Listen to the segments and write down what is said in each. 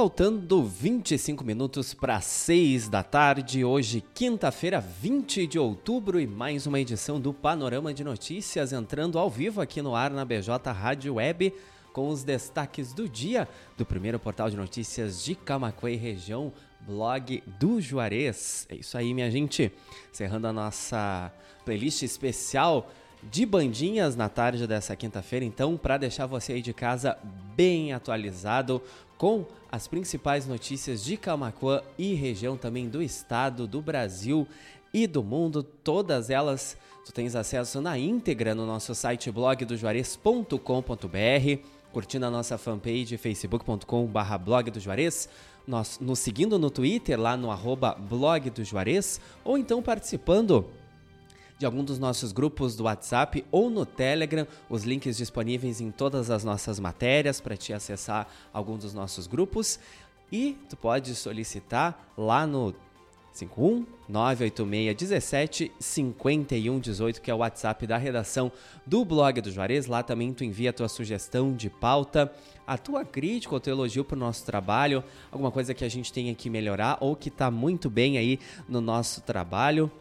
Faltando 25 minutos para 6 da tarde, hoje, quinta-feira, 20 de outubro, e mais uma edição do Panorama de Notícias entrando ao vivo aqui no ar na BJ Rádio Web, com os destaques do dia do primeiro portal de notícias de Camacuã região, blog do Juarez. É isso aí, minha gente. Encerrando a nossa playlist especial de bandinhas na tarde dessa quinta-feira, então, para deixar você aí de casa bem atualizado com as principais notícias de Camacuã e região também do estado, do Brasil e do mundo, todas elas tu tens acesso na íntegra no nosso site blog do juarez.com.br, curtindo a nossa fanpage facebook.com.br blog do Juarez, nos, nos seguindo no Twitter lá no arroba blog do Juarez, ou então participando de algum dos nossos grupos do WhatsApp ou no Telegram, os links disponíveis em todas as nossas matérias para te acessar algum dos nossos grupos. E tu pode solicitar lá no 51 986 17 51 18, que é o WhatsApp da redação do blog do Juarez. Lá também tu envia a tua sugestão de pauta, a tua crítica, o teu elogio para o nosso trabalho, alguma coisa que a gente tenha que melhorar ou que está muito bem aí no nosso trabalho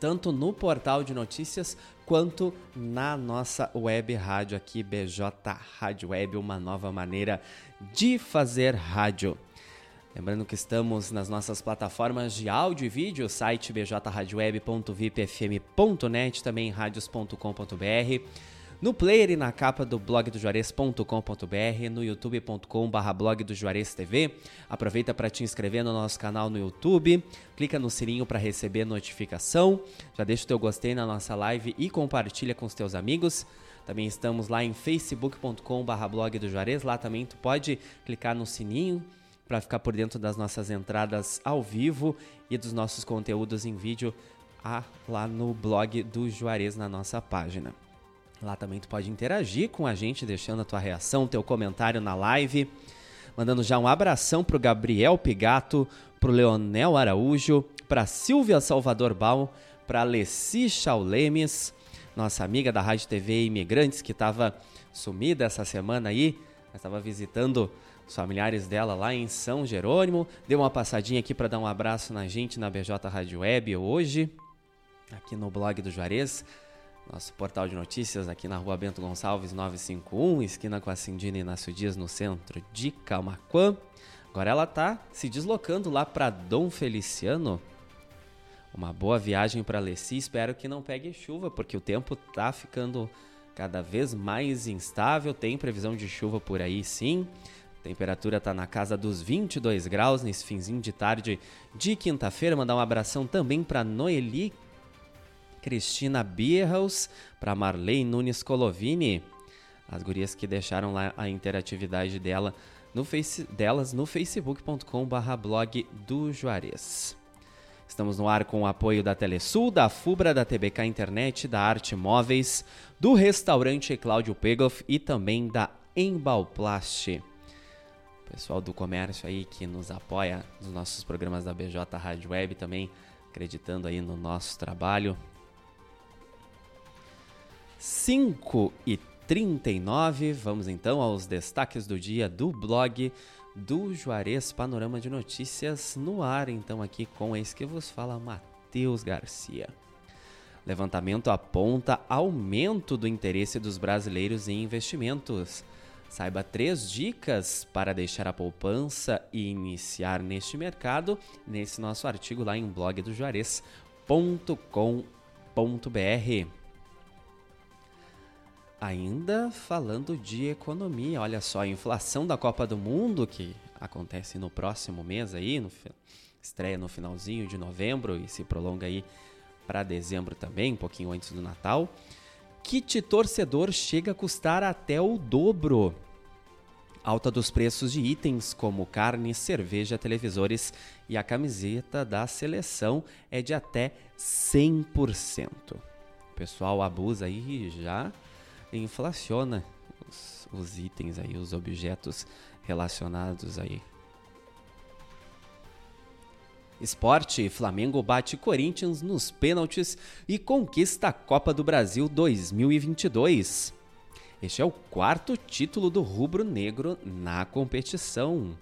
tanto no portal de notícias quanto na nossa web rádio aqui, BJ Rádio Web, uma nova maneira de fazer rádio. Lembrando que estamos nas nossas plataformas de áudio e vídeo, site bjradioweb.vipfm.net, também radios.com.br no player e na capa do blog do Juarez.com.br, no youtube.com.br blog do Juarez TV. Aproveita para te inscrever no nosso canal no YouTube, clica no sininho para receber notificação, já deixa o teu gostei na nossa live e compartilha com os teus amigos. Também estamos lá em facebook.com.br blog do Juarez, lá também tu pode clicar no sininho para ficar por dentro das nossas entradas ao vivo e dos nossos conteúdos em vídeo ah, lá no blog do Juarez na nossa página. Lá também tu pode interagir com a gente, deixando a tua reação, teu comentário na live. Mandando já um abração pro Gabriel Pigato, pro Leonel Araújo, pra Silvia Salvador Bal, pra Alessi Chaulemes, nossa amiga da Rádio TV Imigrantes, que estava sumida essa semana aí, estava visitando os familiares dela lá em São Jerônimo. Deu uma passadinha aqui para dar um abraço na gente na BJ Rádio Web hoje, aqui no blog do Juarez nosso portal de notícias aqui na rua Bento Gonçalves 951, esquina com a Cindina Inácio Dias, no centro de Camaquã. Agora ela está se deslocando lá para Dom Feliciano. Uma boa viagem para Alessi, espero que não pegue chuva, porque o tempo tá ficando cada vez mais instável, tem previsão de chuva por aí sim. Temperatura está na casa dos 22 graus nesse finzinho de tarde de quinta-feira. Mandar um abração também para Noeli Cristina Bierhaus, para Marley Nunes Colovini, as gurias que deixaram lá a interatividade dela no face, delas no facebook.com/barra blog do Juarez. Estamos no ar com o apoio da Telesul, da Fubra, da TBK Internet, da Arte Móveis, do restaurante Cláudio Pegoff e também da Embalplast. Pessoal do comércio aí que nos apoia nos nossos programas da BJ Rádio Web também, acreditando aí no nosso trabalho. 5 e 39. Vamos então aos destaques do dia do blog do Juarez Panorama de Notícias no ar, então aqui com esse que vos fala Matheus Garcia. Levantamento aponta aumento do interesse dos brasileiros em investimentos. Saiba três dicas para deixar a poupança e iniciar neste mercado nesse nosso artigo lá em blog do Juarez.com.br. Ainda falando de economia, olha só, a inflação da Copa do Mundo, que acontece no próximo mês aí, no, estreia no finalzinho de novembro e se prolonga aí para dezembro também, um pouquinho antes do Natal. Kit torcedor chega a custar até o dobro. Alta dos preços de itens como carne, cerveja, televisores e a camiseta da seleção é de até 100%. O pessoal abusa aí já inflaciona os, os itens aí, os objetos relacionados aí. Esporte, Flamengo bate Corinthians nos pênaltis e conquista a Copa do Brasil 2022. Este é o quarto título do rubro-negro na competição.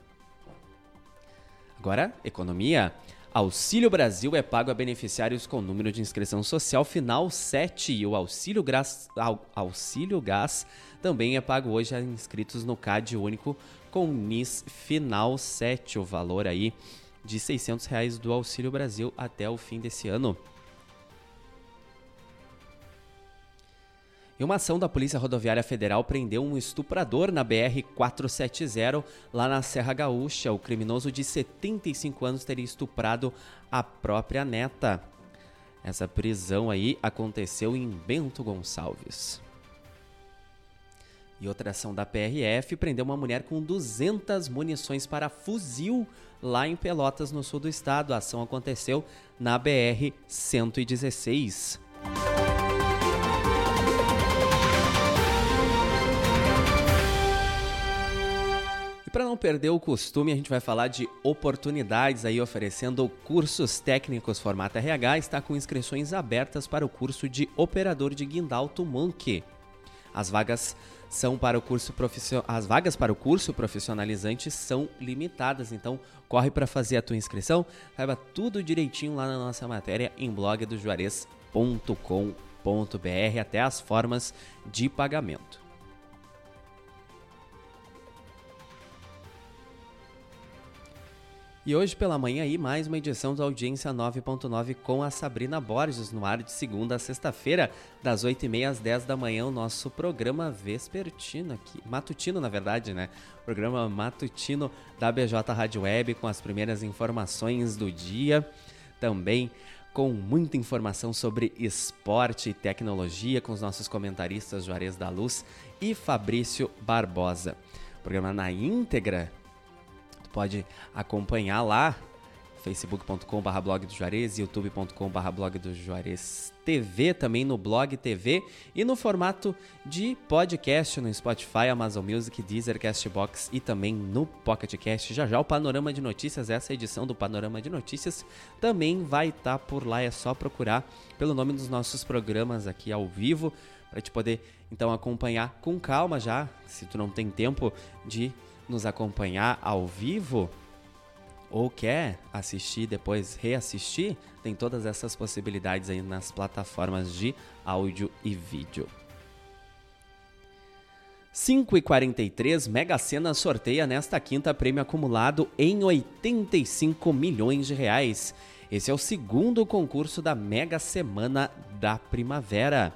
Agora, economia. Auxílio Brasil é pago a beneficiários com número de inscrição social final 7 e o Auxílio Gás, Auxílio Gás também é pago hoje a inscritos no CAD único com NIS final 7, o valor aí de 600 reais do Auxílio Brasil até o fim desse ano. E uma ação da Polícia Rodoviária Federal prendeu um estuprador na BR-470, lá na Serra Gaúcha. O criminoso de 75 anos teria estuprado a própria neta. Essa prisão aí aconteceu em Bento Gonçalves. E outra ação da PRF prendeu uma mulher com 200 munições para fuzil lá em Pelotas, no sul do estado. A ação aconteceu na BR-116. E para não perder o costume, a gente vai falar de oportunidades aí oferecendo cursos técnicos formato RH. Está com inscrições abertas para o curso de operador de guindal Monk. As vagas são para o curso profissional, as vagas para o curso profissionalizante são limitadas, então corre para fazer a tua inscrição, saiba tudo direitinho lá na nossa matéria em blogdojuarez.com.br até as formas de pagamento. E hoje pela manhã aí mais uma edição da Audiência 9.9 com a Sabrina Borges no ar de segunda a sexta-feira, das 8h30 às 10 da manhã, o nosso programa vespertino aqui, matutino na verdade, né? Programa matutino da BJ Rádio Web com as primeiras informações do dia, também com muita informação sobre esporte e tecnologia com os nossos comentaristas Juarez da Luz e Fabrício Barbosa. programa na íntegra pode acompanhar lá facebook.com.br blog do Juarez, youtube.com.br blog do Juarez TV, também no blog TV e no formato de podcast no Spotify, Amazon Music, Deezer, Castbox e também no Pocket Cast. Já já o Panorama de Notícias, essa edição do Panorama de Notícias também vai estar tá por lá, é só procurar pelo nome dos nossos programas aqui ao vivo para te poder então acompanhar com calma já, se tu não tem tempo de nos acompanhar ao vivo ou quer assistir depois reassistir, tem todas essas possibilidades aí nas plataformas de áudio e vídeo. 5 e 43 Mega Sena sorteia nesta quinta prêmio acumulado em 85 milhões de reais. Esse é o segundo concurso da Mega Semana da Primavera.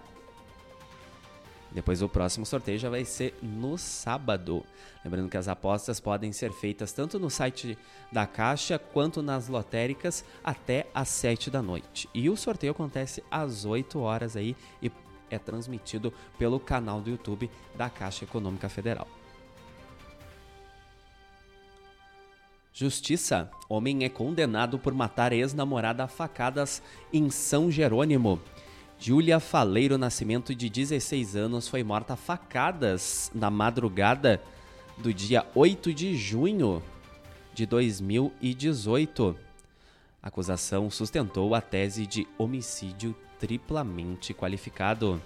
Depois o próximo sorteio já vai ser no sábado. Lembrando que as apostas podem ser feitas tanto no site da Caixa quanto nas lotéricas até às 7 da noite. E o sorteio acontece às 8 horas aí e é transmitido pelo canal do YouTube da Caixa Econômica Federal. Justiça. Homem é condenado por matar ex-namorada a facadas em São Jerônimo. Júlia Faleiro Nascimento, de 16 anos, foi morta a facadas na madrugada do dia 8 de junho de 2018. A acusação sustentou a tese de homicídio triplamente qualificado.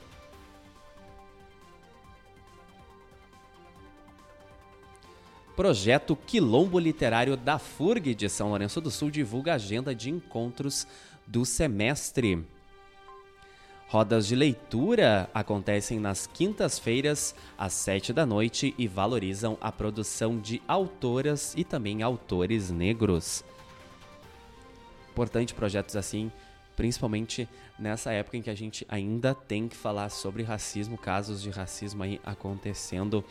Projeto Quilombo Literário da FURG de São Lourenço do Sul divulga a agenda de encontros do semestre. Rodas de leitura acontecem nas quintas-feiras, às sete da noite, e valorizam a produção de autoras e também autores negros. Importante projetos assim, principalmente nessa época em que a gente ainda tem que falar sobre racismo, casos de racismo aí acontecendo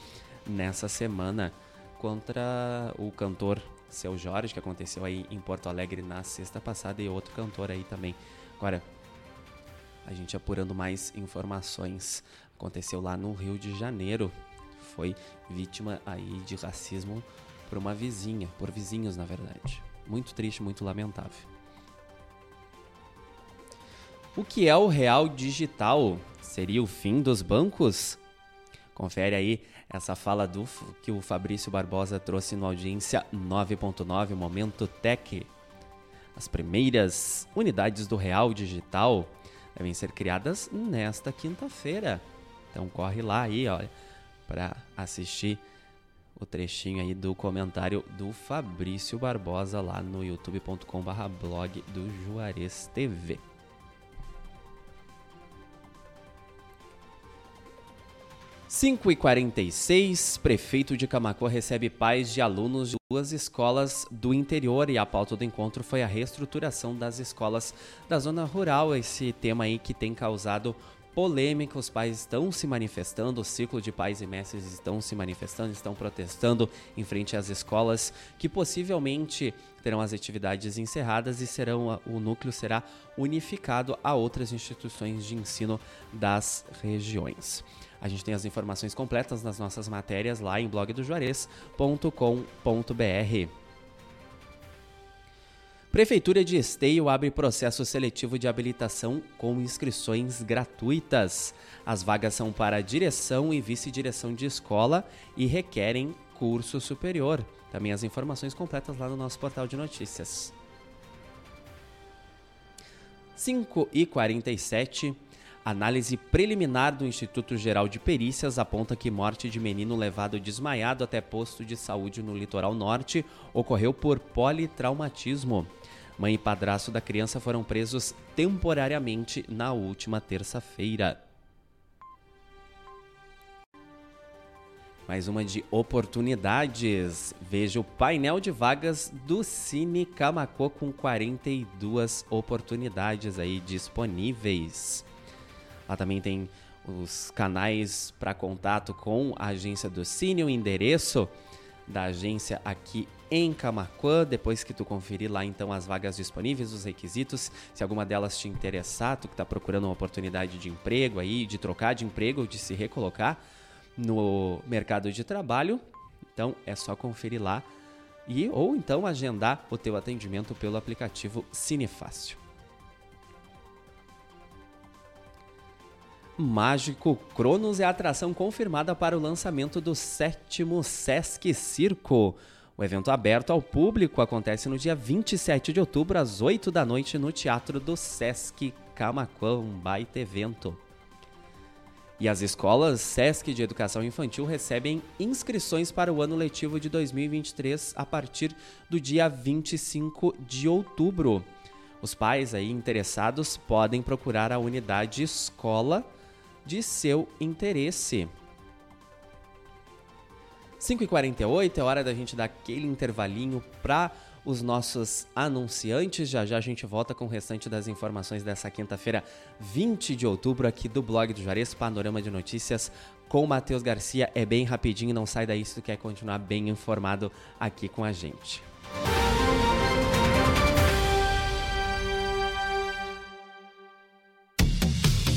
nessa semana contra o cantor Seu Jorge, que aconteceu aí em Porto Alegre na sexta passada, e outro cantor aí também. Agora, a gente apurando mais informações. Aconteceu lá no Rio de Janeiro. Foi vítima aí de racismo por uma vizinha, por vizinhos na verdade. Muito triste, muito lamentável. O que é o real digital? Seria o fim dos bancos? Confere aí essa fala do que o Fabrício Barbosa trouxe no audiência 9.9 Momento Tech. As primeiras unidades do real digital devem ser criadas nesta quinta-feira. Então corre lá aí, olha, para assistir o trechinho aí do comentário do Fabrício Barbosa lá no youtube.com/blog do Juarez TV. 5 e 46 prefeito de Camacuã recebe pais de alunos de duas escolas do interior e a pauta do encontro foi a reestruturação das escolas da zona rural, esse tema aí que tem causado polêmica, os pais estão se manifestando, o ciclo de pais e mestres estão se manifestando, estão protestando em frente às escolas que possivelmente terão as atividades encerradas e serão o núcleo será unificado a outras instituições de ensino das regiões. A gente tem as informações completas nas nossas matérias lá em blogdojuarez.com.br. Prefeitura de Esteio abre processo seletivo de habilitação com inscrições gratuitas. As vagas são para direção e vice-direção de escola e requerem curso superior. Também as informações completas lá no nosso portal de notícias. 5 e 47 Análise preliminar do Instituto Geral de Perícias aponta que morte de menino levado desmaiado até posto de saúde no litoral norte ocorreu por politraumatismo. Mãe e padrasto da criança foram presos temporariamente na última terça-feira. Mais uma de oportunidades. Veja o painel de vagas do Cine Camacô com 42 oportunidades aí disponíveis. Lá também tem os canais para contato com a agência do Cine, o endereço da agência aqui em Camacuã. Depois que tu conferir lá então as vagas disponíveis, os requisitos, se alguma delas te interessar, tu que está procurando uma oportunidade de emprego aí, de trocar de emprego de se recolocar no mercado de trabalho, então é só conferir lá e ou então agendar o teu atendimento pelo aplicativo Cinefácil. Mágico Cronos é a atração confirmada para o lançamento do sétimo Sesc Circo. O evento aberto ao público acontece no dia 27 de outubro, às 8 da noite, no Teatro do Sesc Camacuã, um baita evento. E as escolas Sesc de Educação Infantil recebem inscrições para o ano letivo de 2023 a partir do dia 25 de outubro. Os pais aí interessados podem procurar a unidade escola de seu interesse. 5h48 é hora da gente dar aquele intervalinho para os nossos anunciantes. Já já a gente volta com o restante das informações dessa quinta-feira, 20 de outubro, aqui do blog do Juarez, Panorama de Notícias com Matheus Garcia. É bem rapidinho, não sai daí se tu quer continuar bem informado aqui com a gente.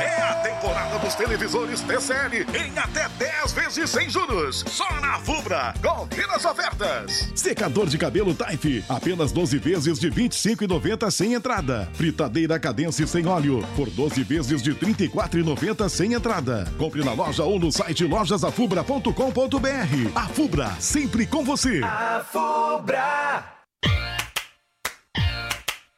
É a temporada dos televisores TCL em até 10 vezes sem juros. Só na Fubra. Confira as ofertas. Secador de cabelo Type, apenas 12 vezes de 25,90 sem entrada. Fritadeira Cadence sem óleo, por 12 vezes de 34,90 sem entrada. Compre na loja ou no site lojasafubra.com.br. A Fubra, sempre com você. A Fubra.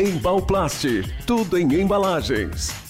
Embalplast, tudo em embalagens.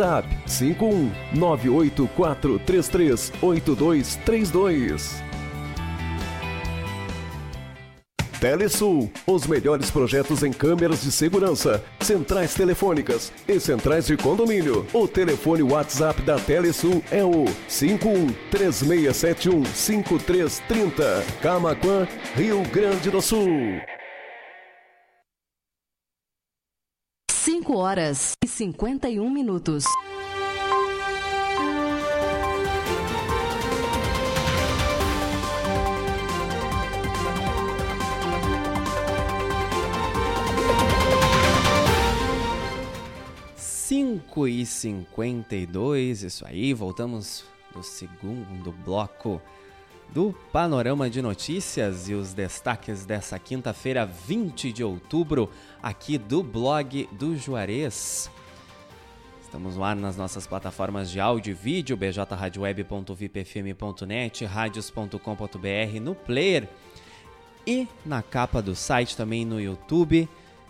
WhatsApp 51 984338232. Telesul, os melhores projetos em câmeras de segurança, centrais telefônicas e centrais de condomínio. O telefone WhatsApp da Telesul é o 51 3671 5330. Camaquã, Rio Grande do Sul. 5 horas e 51 minutos. Cinco e cinquenta e dois, isso aí, voltamos do segundo bloco do Panorama de Notícias e os destaques dessa quinta-feira, 20 de outubro, aqui do blog do Juarez. Estamos lá nas nossas plataformas de áudio e vídeo, bjradioweb.vipfm.net, radios.com.br, no player e na capa do site também no YouTube,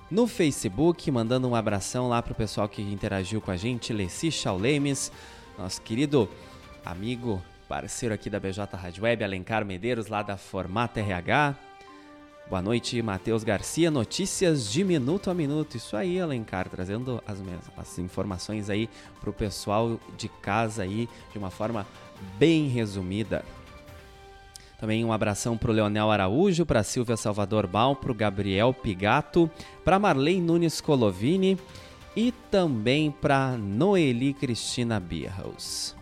no Facebook, mandando um abração lá pro pessoal que interagiu com a gente, Leci Chaulemes, nosso querido amigo parceiro aqui da BJ Rádio Web, Alencar Medeiros, lá da Formata RH. Boa noite, Matheus Garcia. Notícias de minuto a minuto. Isso aí, Alencar, trazendo as, as informações aí para o pessoal de casa aí de uma forma bem resumida. Também um abração para o Leonel Araújo, para Silvia Salvador Bal, para o Gabriel Pigato, para Marlene Nunes Colovini e também para Noeli Cristina Bierhaus.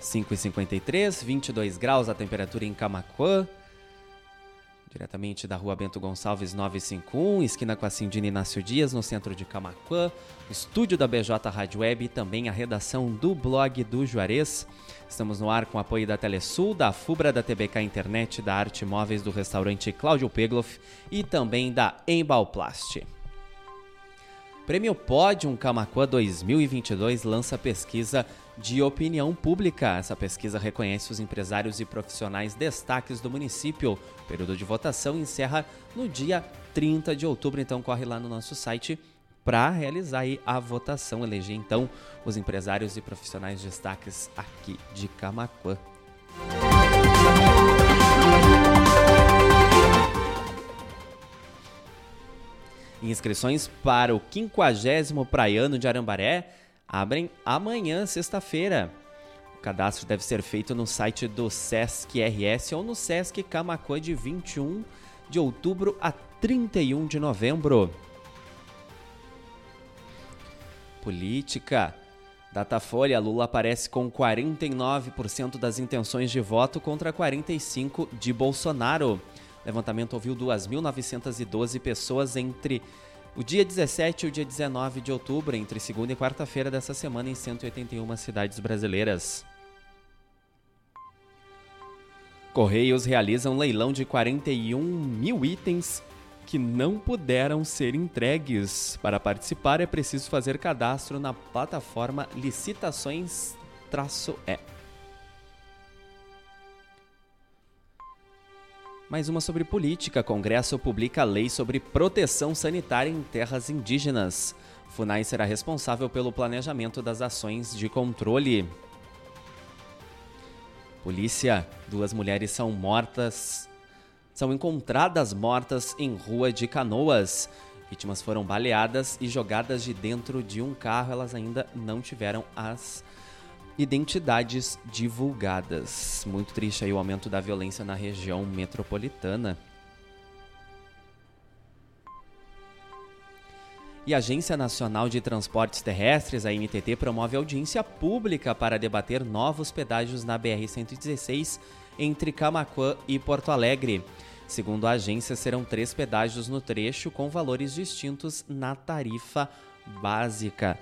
5,53, 22 graus a temperatura em Camacuã. Diretamente da rua Bento Gonçalves 951, esquina com a Cindina Inácio Dias, no centro de Camacuã. Estúdio da BJ Rádio Web e também a redação do blog do Juarez. Estamos no ar com apoio da Telesul, da Fubra, da TBK Internet, da Arte Móveis, do restaurante Cláudio Pegloff e também da Embalplast. Prêmio Podium Camacuã 2022 lança pesquisa de opinião pública. Essa pesquisa reconhece os empresários e profissionais destaques do município. O período de votação encerra no dia 30 de outubro, então corre lá no nosso site para realizar a votação, eleger então os empresários e profissionais destaques aqui de Camacuã. Inscrições para o 50 Praiano de Arambaré abrem amanhã, sexta-feira. O cadastro deve ser feito no site do Sesc RS ou no Sesc Camacuã de 21 de outubro a 31 de novembro. Política. Datafolha, Lula aparece com 49% das intenções de voto contra 45% de Bolsonaro. Levantamento ouviu 2.912 pessoas entre o dia 17 e o dia 19 de outubro, entre segunda e quarta-feira dessa semana, em 181 cidades brasileiras. Correios realizam um leilão de 41 mil itens que não puderam ser entregues. Para participar, é preciso fazer cadastro na plataforma Licitações-E. Mais uma sobre política. Congresso publica lei sobre proteção sanitária em terras indígenas. FUNAI será responsável pelo planejamento das ações de controle. Polícia: duas mulheres são mortas. São encontradas mortas em rua de Canoas. Vítimas foram baleadas e jogadas de dentro de um carro. Elas ainda não tiveram as identidades divulgadas. Muito triste aí o aumento da violência na região metropolitana. E a Agência Nacional de Transportes Terrestres, a NTT, promove audiência pública para debater novos pedágios na BR-116 entre Camaquã e Porto Alegre. Segundo a agência, serão três pedágios no trecho com valores distintos na tarifa básica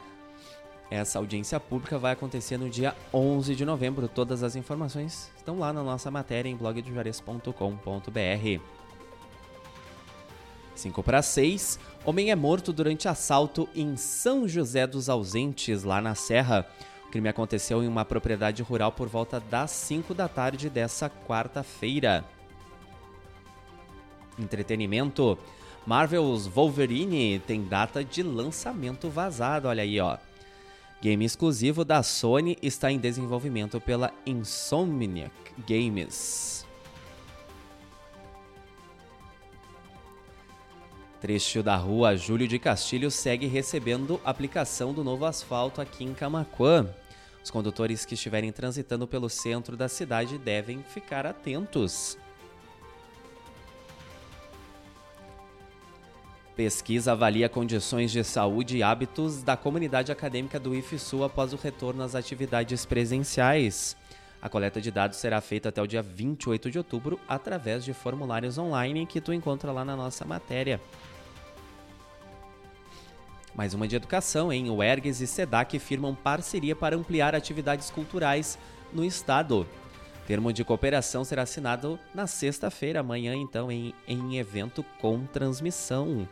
Essa audiência pública vai acontecer no dia 11 de novembro. Todas as informações estão lá na nossa matéria em blogdojuarez.com.br. 5 para 6. Homem é morto durante assalto em São José dos Ausentes, lá na Serra. O crime aconteceu em uma propriedade rural por volta das 5 da tarde dessa quarta-feira. Entretenimento. Marvel's Wolverine tem data de lançamento vazado, olha aí, ó. Game exclusivo da Sony está em desenvolvimento pela Insomniac Games. Trecho da rua Júlio de Castilho segue recebendo aplicação do novo asfalto aqui em Camaquã. Os condutores que estiverem transitando pelo centro da cidade devem ficar atentos. Pesquisa avalia condições de saúde e hábitos da comunidade acadêmica do IFSU após o retorno às atividades presenciais. A coleta de dados será feita até o dia 28 de outubro através de formulários online que tu encontra lá na nossa matéria. Mais uma de educação, hein? O ERGS e SEDAC firmam parceria para ampliar atividades culturais no estado. Termo de cooperação será assinado na sexta-feira, amanhã, então, em, em evento com transmissão.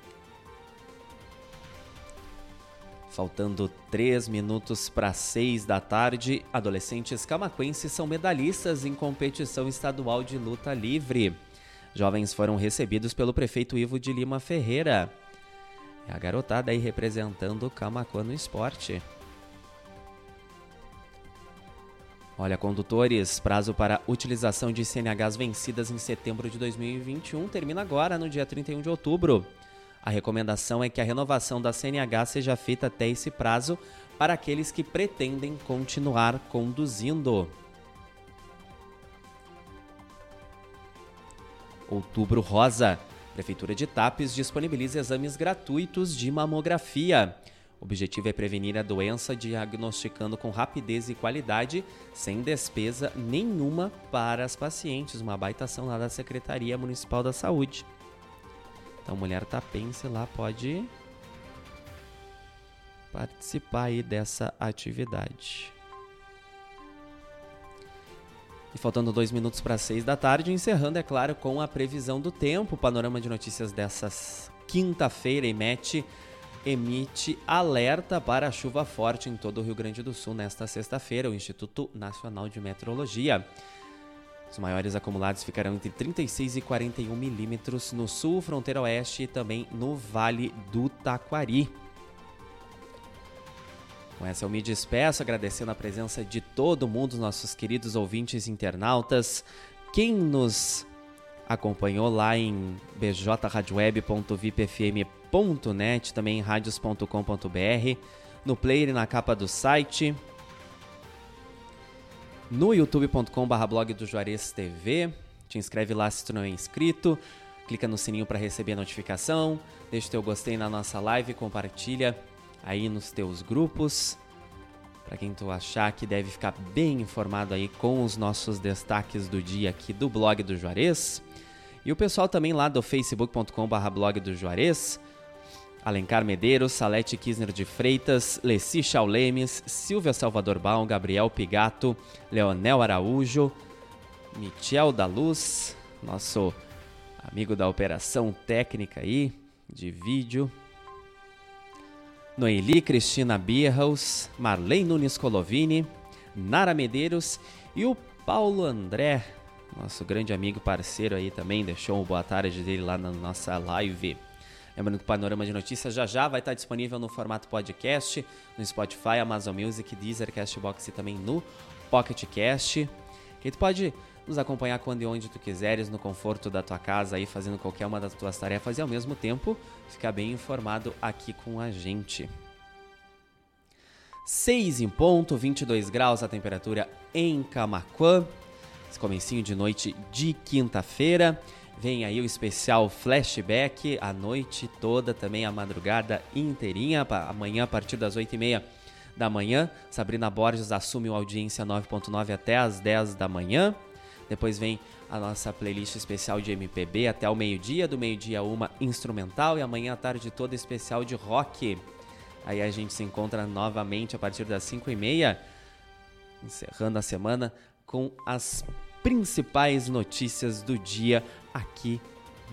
Faltando 3 minutos para 6 da tarde, adolescentes camaquenses são medalhistas em competição estadual de luta livre. Jovens foram recebidos pelo prefeito Ivo de Lima Ferreira. É a garotada aí representando o Camacuã no esporte. Olha, condutores, prazo para utilização de CNHs vencidas em setembro de 2021 termina agora, no dia 31 de outubro. A recomendação é que a renovação da CNH seja feita até esse prazo para aqueles que pretendem continuar conduzindo. Outubro Rosa. Prefeitura de Tapes disponibiliza exames gratuitos de mamografia. O objetivo é prevenir a doença diagnosticando com rapidez e qualidade, sem despesa nenhuma para as pacientes. Uma baita ação lá da Secretaria Municipal da Saúde. Então, mulher tapense lá pode participar aí dessa atividade. E faltando dois minutos para seis da tarde, encerrando, é claro, com a previsão do tempo. O panorama de notícias dessa quinta-feira emite, emite alerta para chuva forte em todo o Rio Grande do Sul nesta sexta-feira. O Instituto Nacional de Meteorologia. Os maiores acumulados ficarão entre 36 e 41 milímetros no sul, fronteira oeste e também no Vale do Taquari. Com essa eu me despeço, agradecendo a presença de todo mundo, nossos queridos ouvintes internautas, quem nos acompanhou lá em bjradioweb.vipfm.net, também em radios.com.br, no player e na capa do site, no youtube.com.br blog do Juarez TV. Te inscreve lá se tu não é inscrito. Clica no sininho para receber a notificação. Deixa o teu gostei na nossa live, compartilha aí nos teus grupos. Para quem tu achar que deve ficar bem informado aí com os nossos destaques do dia aqui do blog do Juarez. E o pessoal também lá do facebook.com.br blog do Juarez. Alencar Medeiros, Salete Kisner de Freitas, Leci Chaulemes, Silvia Salvador Baum, Gabriel Pigato, Leonel Araújo, Michel da Luz, nosso amigo da operação técnica aí, de vídeo, Noeli Cristina Birhaus, Marlene Nunes Colovini, Nara Medeiros e o Paulo André, nosso grande amigo parceiro aí também, deixou uma boa tarde dele lá na nossa live. Lembrando que o Panorama de Notícias já já vai estar disponível no formato podcast, no Spotify, Amazon Music, Deezer, Castbox e também no Pocket Cast. Que tu pode nos acompanhar quando e onde tu quiseres, no conforto da tua casa, aí fazendo qualquer uma das tuas tarefas e ao mesmo tempo ficar bem informado aqui com a gente. 6 em ponto, 22 graus a temperatura em Camaquã. Esse comecinho de noite de quinta-feira. Vem aí o especial flashback a noite toda, também a madrugada inteirinha, amanhã a partir das 8h30 da manhã. Sabrina Borges assume o audiência 9.9 até as 10 da manhã. Depois vem a nossa playlist especial de MPB até o meio-dia, do meio-dia uma instrumental e amanhã à tarde toda especial de rock. Aí a gente se encontra novamente a partir das 5 e meia, encerrando a semana com as principais notícias do dia aqui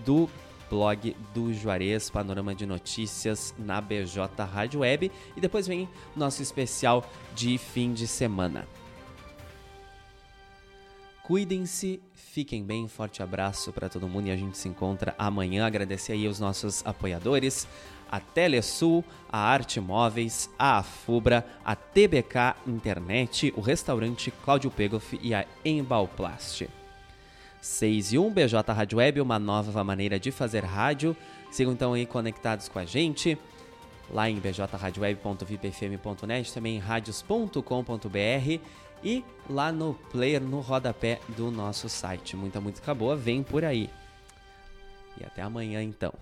do blog do Juarez, Panorama de Notícias na BJ Rádio Web. E depois vem nosso especial de fim de semana. Cuidem-se, fiquem bem, forte abraço para todo mundo e a gente se encontra amanhã. Agradecer aí os nossos apoiadores, a Telesul, a Arte Móveis, a Afubra, a TBK Internet, o restaurante Cláudio Pegoff e a Embalplast. 6 e 1 BJ Rádio Web, uma nova maneira de fazer rádio. Sigam então aí conectados com a gente lá em bjradioweb.vipfm.net, também em radios.com.br e lá no player, no rodapé do nosso site. Muita música boa vem por aí. E até amanhã então.